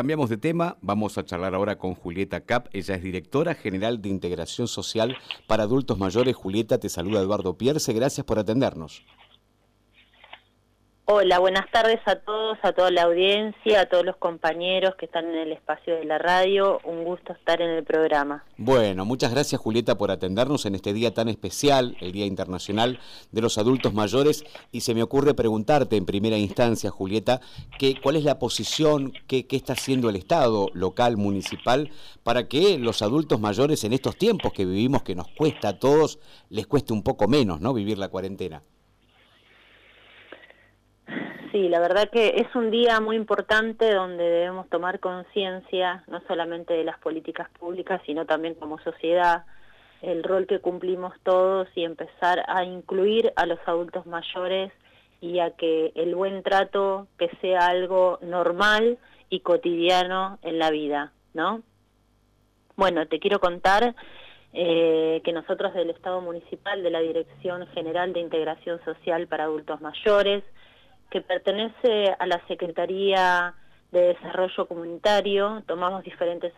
Cambiamos de tema, vamos a charlar ahora con Julieta Cap, ella es directora general de Integración Social para Adultos Mayores. Julieta, te saluda Eduardo Pierce, gracias por atendernos. Hola, buenas tardes a todos, a toda la audiencia, a todos los compañeros que están en el espacio de la radio. Un gusto estar en el programa. Bueno, muchas gracias Julieta por atendernos en este día tan especial, el Día Internacional de los Adultos Mayores. Y se me ocurre preguntarte en primera instancia, Julieta, que, cuál es la posición, qué, qué está haciendo el Estado local, municipal, para que los adultos mayores en estos tiempos que vivimos, que nos cuesta a todos, les cueste un poco menos, ¿no? Vivir la cuarentena. Sí, la verdad que es un día muy importante donde debemos tomar conciencia no solamente de las políticas públicas, sino también como sociedad, el rol que cumplimos todos y empezar a incluir a los adultos mayores y a que el buen trato que sea algo normal y cotidiano en la vida, ¿no? Bueno, te quiero contar eh, que nosotros del Estado Municipal, de la Dirección General de Integración Social para Adultos Mayores, que pertenece a la Secretaría de Desarrollo Comunitario, tomamos diferentes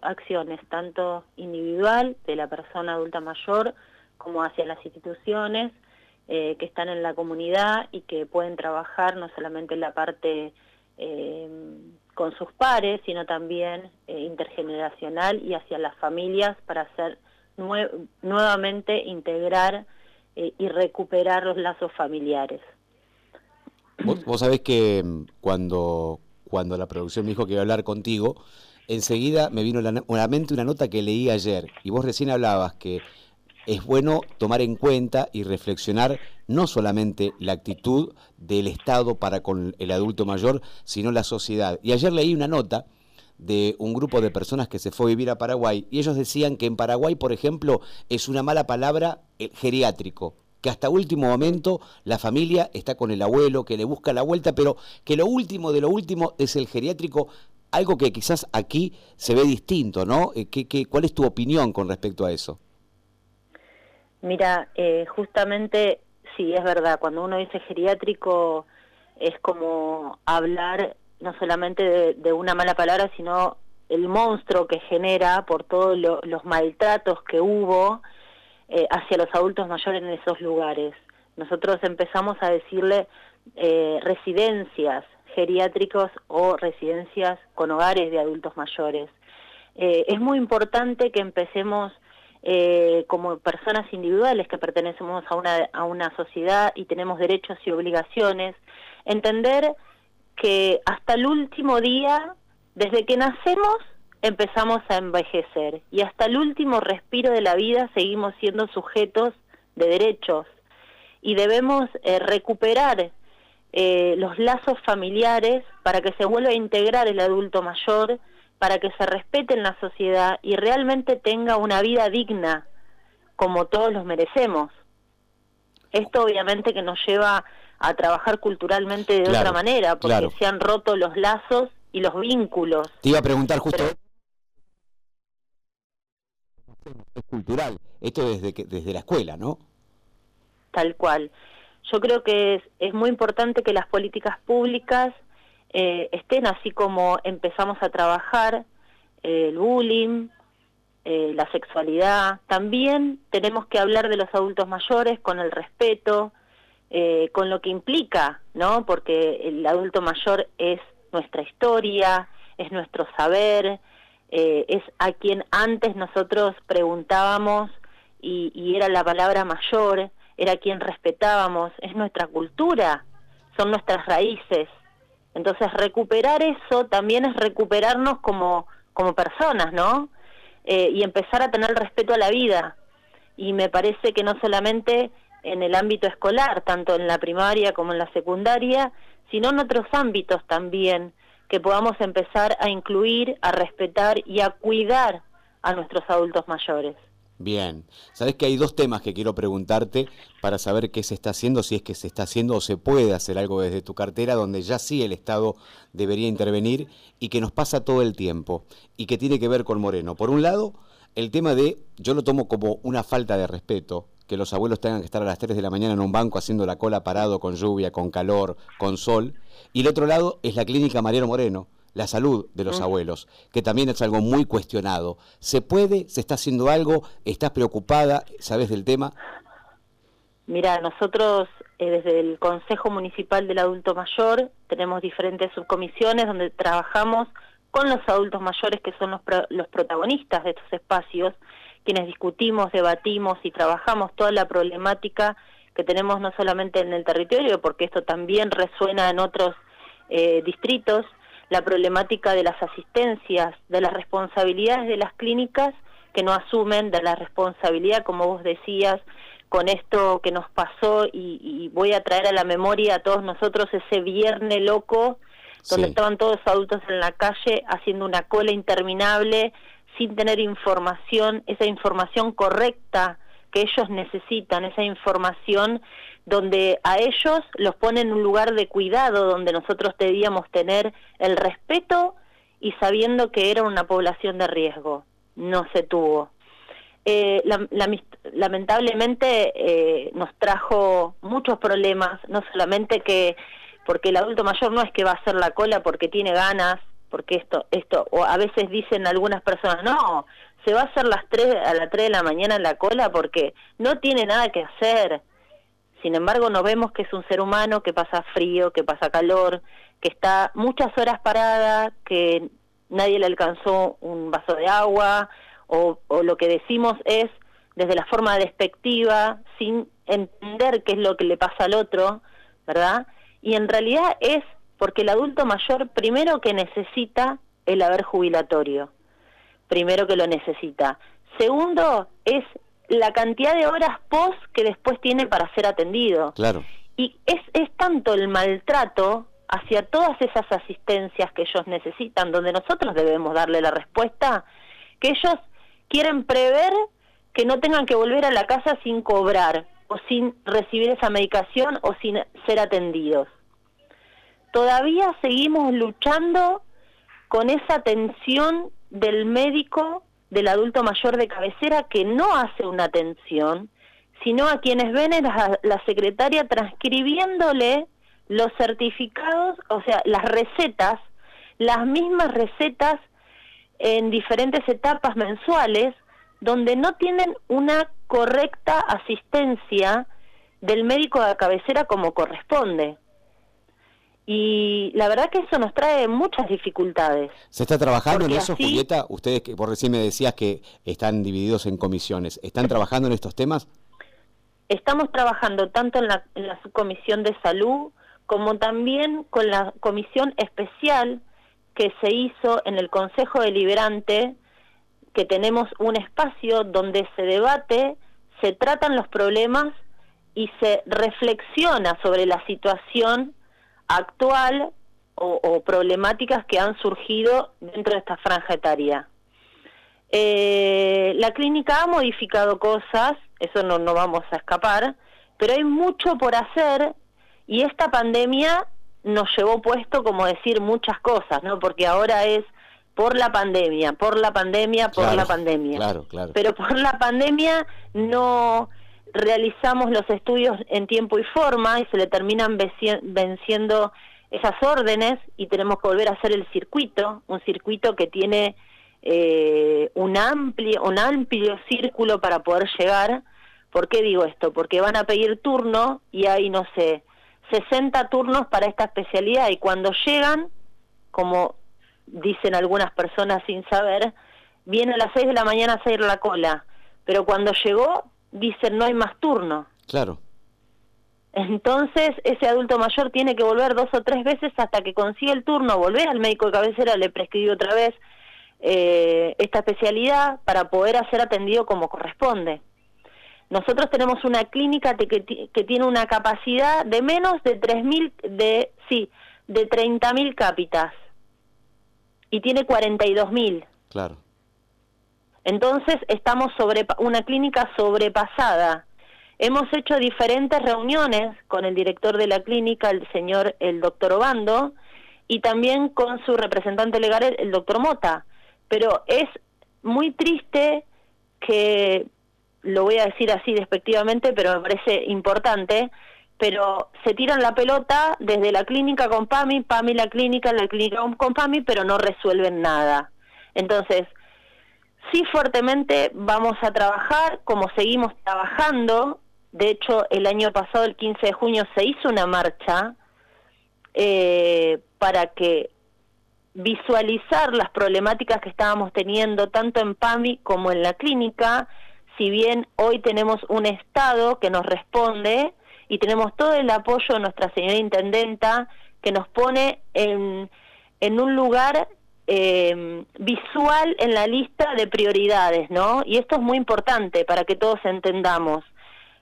acciones, tanto individual de la persona adulta mayor como hacia las instituciones eh, que están en la comunidad y que pueden trabajar no solamente en la parte eh, con sus pares, sino también eh, intergeneracional y hacia las familias para hacer nuevamente integrar y recuperar los lazos familiares. Vos, sabés que mm, cuando, cuando la producción me dijo que iba a hablar contigo, enseguida me vino a la mente una nota que leí ayer y vos recién hablabas que es bueno tomar en cuenta y reflexionar no solamente la actitud del Estado para con el adulto mayor, sino la sociedad. Y ayer leí una nota de un grupo de personas que se fue a vivir a Paraguay y ellos decían que en Paraguay, por ejemplo, es una mala palabra el geriátrico que hasta último momento la familia está con el abuelo, que le busca la vuelta, pero que lo último de lo último es el geriátrico, algo que quizás aquí se ve distinto, ¿no? Eh, ¿Qué, qué, cuál es tu opinión con respecto a eso? Mira, eh, justamente, sí, es verdad, cuando uno dice geriátrico es como hablar no solamente de, una mala palabra, sino el monstruo que genera por todos los maltratos que hubo, eh, hacia los adultos mayores en esos lugares. Nosotros empezamos a decirle eh, residencias geriátricos o residencias con hogares de adultos mayores. Eh, es muy importante que empecemos como personas individuales que pertenecemos a una, a una sociedad y tenemos derechos y obligaciones, entender que hasta el último día, desde que nacemos, empezamos a envejecer y hasta el último respiro de la vida seguimos siendo sujetos de derechos y debemos eh, recuperar eh, los lazos familiares para que se vuelva a integrar el adulto mayor, para que se respete en la sociedad y realmente tenga una vida digna como todos los merecemos. Esto obviamente que nos lleva a trabajar culturalmente de otra manera, porque se han roto los lazos y los vínculos. Te iba a preguntar justo es cultural, esto desde, que, desde la escuela, ¿no? Tal cual. Yo creo que es, es muy importante que las políticas públicas eh, estén así como empezamos a trabajar eh, el bullying, eh, la sexualidad. También tenemos que hablar de los adultos mayores con el respeto, con lo que implica, ¿no? Porque el adulto mayor es nuestra historia, es nuestro saber, eh, es a quien antes nosotros preguntábamos y, era la palabra mayor, era quien respetábamos, es nuestra cultura, son nuestras raíces. Entonces recuperar eso también es recuperarnos como, como personas, ¿no? Eh, y empezar a tener respeto a la vida. Y me parece que no solamente en el ámbito escolar, tanto en la primaria como en la secundaria, sino en otros ámbitos también, que podamos empezar a incluir, a respetar y a cuidar a nuestros adultos mayores. Bien, sabes que hay dos temas que quiero preguntarte para saber qué se está haciendo, si es que se está haciendo o se puede hacer algo desde tu cartera, donde ya sí el Estado debería intervenir y que nos pasa todo el tiempo y que tiene que ver con Moreno. Por un lado, el tema de, yo lo tomo como una falta de respeto, que los abuelos tengan que estar a las 3 de la mañana en un banco haciendo la cola parado con lluvia, con calor, con sol. Y el otro lado es la clínica Mariano Moreno, la salud de los abuelos, que también es algo muy cuestionado. ¿Se puede? ¿Se está haciendo algo? ¿Estás preocupada? ¿Sabes del tema? Mira, nosotros eh, desde el Consejo Municipal del Adulto Mayor tenemos diferentes subcomisiones donde trabajamos con los adultos mayores que son los, los protagonistas de estos espacios, quienes discutimos, debatimos y trabajamos toda la problemática que tenemos no solamente en el territorio, porque esto también resuena en otros eh, distritos, la problemática de las asistencias, de las responsabilidades de las clínicas que no asumen, de la responsabilidad, como vos decías, con esto que nos pasó y, voy a traer a la memoria a todos nosotros ese viernes loco donde estaban todos adultos en la calle haciendo una cola interminable sin tener información, esa información correcta que ellos necesitan, esa información donde a ellos los pone en un lugar de cuidado, donde nosotros debíamos tener el respeto y sabiendo que era una población de riesgo. No se tuvo. Eh, lamentablemente eh, nos trajo muchos problemas, no solamente que, porque el adulto mayor no es que va a hacer la cola porque tiene ganas, porque esto, esto, o a veces dicen algunas personas, no, se va a hacer las 3, a las 3 de la mañana en la cola porque no tiene nada que hacer. Sin embargo, no vemos que es un ser humano que pasa frío, que pasa calor, que está muchas horas parada, que nadie le alcanzó un vaso de agua, o, lo que decimos es desde la forma despectiva, sin entender qué es lo que le pasa al otro, ¿verdad? Y en realidad es porque el adulto mayor primero que necesita el haber jubilatorio, primero que lo necesita. Segundo es la cantidad de horas post que después tiene para ser atendido. Claro. Y es, es tanto el maltrato hacia todas esas asistencias que ellos necesitan, donde nosotros debemos darle la respuesta, que ellos quieren prever que no tengan que volver a la casa sin cobrar o sin recibir esa medicación o sin ser atendidos. Todavía seguimos luchando con esa atención del médico del adulto mayor de cabecera que no hace una atención, sino a quienes ven a la secretaria transcribiéndole los certificados, o sea, las recetas, las mismas recetas en diferentes etapas mensuales donde no tienen una correcta asistencia del médico de cabecera como corresponde. Y la verdad que eso nos trae muchas dificultades. ¿Se está trabajando en eso, Julieta? Ustedes, que por recién me decías que están divididos en comisiones, ¿están trabajando en estos temas? Estamos trabajando tanto en la, en la subcomisión de salud como también con la comisión especial que se hizo en el Consejo Deliberante, que tenemos un espacio donde se debate, se tratan los problemas y se reflexiona sobre la situación actual o, problemáticas que han surgido dentro de esta franja etaria. Eh, la clínica ha modificado cosas, eso no, no vamos a escapar, pero hay mucho por hacer y esta pandemia nos llevó puesto como decir muchas cosas, ¿no? Porque ahora es por la pandemia, por la pandemia, por la pandemia. Claro, claro. Pero por la pandemia no realizamos los estudios en tiempo y forma y se le terminan venciendo esas órdenes y tenemos que volver a hacer el circuito, un circuito que tiene eh, un amplio un amplio círculo para poder llegar. ¿Por qué digo esto? Porque van a pedir turno y hay no sé 60 turnos para esta especialidad y cuando llegan, como dicen algunas personas sin saber, viene a las 6 de la mañana a hacer la cola, pero cuando llegó dicen no hay más turno. Claro. Entonces ese adulto mayor tiene que volver dos o tres veces hasta que consiga el turno, volver al médico de cabecera, le prescribe otra vez eh, esta especialidad para poder ser atendido como corresponde. Nosotros tenemos una clínica que, que tiene una capacidad de menos de 3.000, de, sí, de 30.000 cápitas y tiene 42.000. Claro. Entonces estamos sobre una clínica sobrepasada. Hemos hecho diferentes reuniones con el director de la clínica, el señor, el doctor Obando, y también con su representante legal, el doctor Mota. Pero es muy triste que lo voy a decir así despectivamente, pero me parece importante, pero se tiran la pelota desde la clínica con PAMI, PAMI la clínica, la clínica con PAMI, pero no resuelven nada. Entonces, sí fuertemente vamos a trabajar como seguimos trabajando. De hecho, el año pasado, el 15 de junio, se hizo una marcha eh, para que visualizar las problemáticas que estábamos teniendo tanto en PAMI como en la clínica, si bien hoy tenemos un Estado que nos responde y tenemos todo el apoyo de nuestra señora Intendenta que nos pone en, en un lugar eh, visual en la lista de prioridades, ¿no? Y esto es muy importante para que todos entendamos.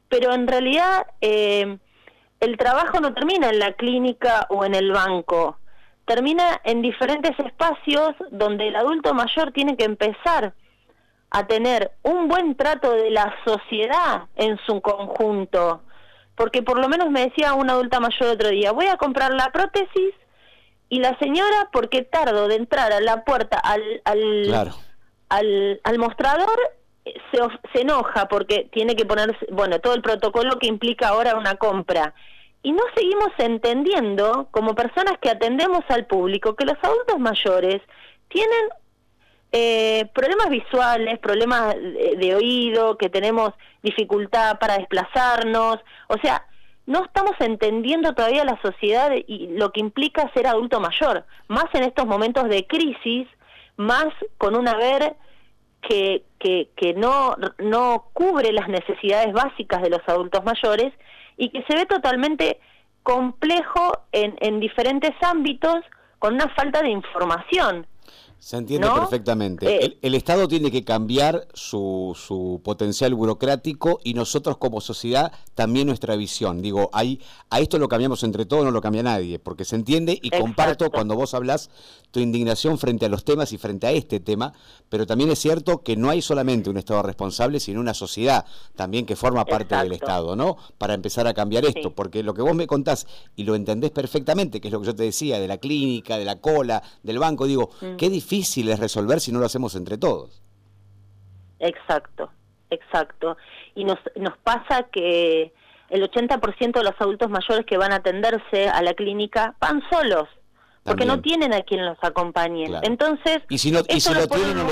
Pero en realidad eh, el trabajo no termina en la clínica o en el banco termina en diferentes espacios donde el adulto mayor tiene que empezar a tener un buen trato de la sociedad en su conjunto. Porque por lo menos me decía una adulta mayor otro día, voy a comprar la prótesis y la señora, porque tardo de entrar a la puerta al, al, al, al mostrador, se, se enoja porque tiene que ponerse, bueno, todo el protocolo que implica ahora una compra. Y no seguimos entendiendo, como personas que atendemos al público, que los adultos mayores tienen eh, problemas visuales, problemas de, oído, que tenemos dificultad para desplazarnos, o sea, no estamos entendiendo todavía la sociedad y lo que implica ser adulto mayor, más en estos momentos de crisis, más con un haber que, que, no, no cubre las necesidades básicas de los adultos mayores y que se ve totalmente complejo en, en diferentes ámbitos con una falta de información. Se entiende perfectamente. Eh, el, Estado tiene que cambiar su, su, potencial burocrático y nosotros como sociedad también nuestra visión. Digo, ahí, a esto lo cambiamos entre todos, no lo cambia nadie, porque se entiende y comparto cuando vos hablas tu indignación frente a los temas y frente a este tema, pero también es cierto que no hay solamente un Estado responsable, sino una sociedad también que forma parte del Estado, ¿no? Para empezar a cambiar esto, porque lo que vos me contás y lo entendés perfectamente, que es lo que yo te decía, de la clínica, de la cola, del banco, digo, mm. qué difícil es resolver si no lo hacemos entre todos. Exacto, exacto. Y nos, nos pasa que el 80% de los adultos mayores que van a atenderse a la clínica van solos porque no tienen a quien los acompañe. Entonces, y si no, y si lo tienen,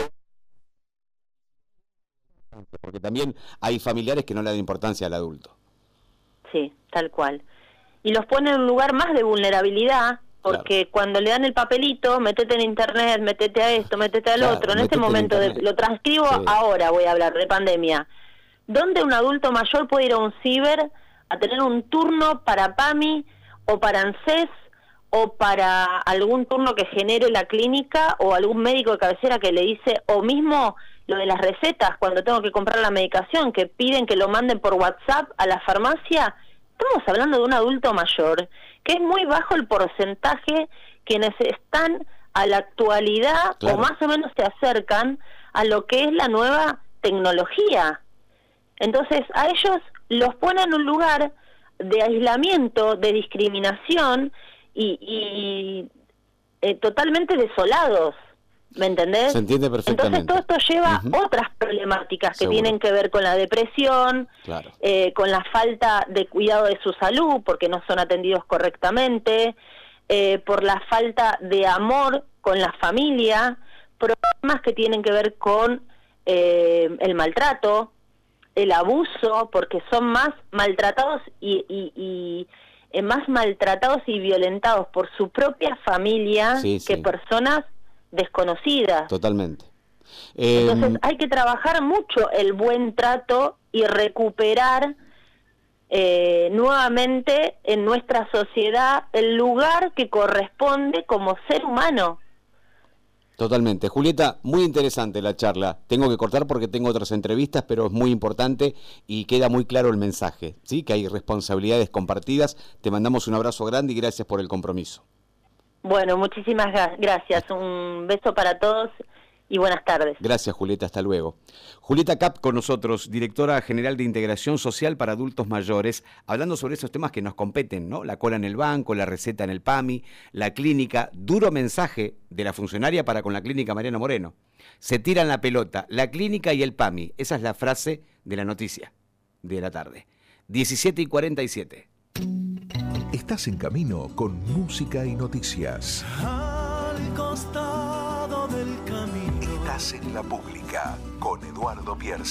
porque también hay familiares que no le dan importancia al adulto. Sí, tal cual. Y los ponen en un lugar más de vulnerabilidad, porque cuando le dan el papelito, metete en internet, metete a esto, metete al otro, en este momento, lo transcribo ahora, voy a hablar de pandemia, ¿dónde un adulto mayor puede ir a un ciber a tener un turno para PAMI o para ANSES o para algún turno que genere la clínica o algún médico de cabecera que le dice, o mismo lo de las recetas, cuando tengo que comprar la medicación, que piden que lo manden por WhatsApp a la farmacia, estamos hablando de un adulto mayor, que es muy bajo el porcentaje quienes están a la actualidad o más o menos se acercan a lo que es la nueva tecnología. Entonces a ellos los ponen en un lugar de aislamiento, de discriminación, y, eh, totalmente desolados. ¿Me entendés? Se entiende perfectamente. Entonces todo esto lleva otras problemáticas que tienen que ver con la depresión, eh, con la falta de cuidado de su salud, porque no son atendidos correctamente, eh, por la falta de amor con la familia, problemas que tienen que ver con el maltrato, el abuso, porque son más maltratados y eh, más maltratados y violentados por su propia familia que personas desconocidas. Totalmente. Entonces em, hay que trabajar mucho el buen trato y recuperar eh, nuevamente en nuestra sociedad el lugar que corresponde como ser humano. Totalmente. Julieta, muy interesante la charla. Tengo que cortar porque tengo otras entrevistas, pero es muy importante y queda muy claro el mensaje, ¿sí? que hay responsabilidades compartidas. Te mandamos un abrazo grande y gracias por el compromiso. Bueno, muchísimas gracias. Un beso para todos y buenas tardes. Gracias, Julieta. Hasta luego. Julieta Cap con nosotros, directora general de Integración Social para Adultos Mayores, hablando sobre esos temas que nos competen, ¿no? La cola en el banco, la receta en el PAMI, la clínica. Duro mensaje de la funcionaria para con la clínica Mariano Moreno. Se tiran la pelota, la clínica y el PAMI. Esa es la frase de la noticia de la tarde. 17 y 47. Estás en camino con música y noticias. Al costado del camino. Estás en la pública con Eduardo Pierce.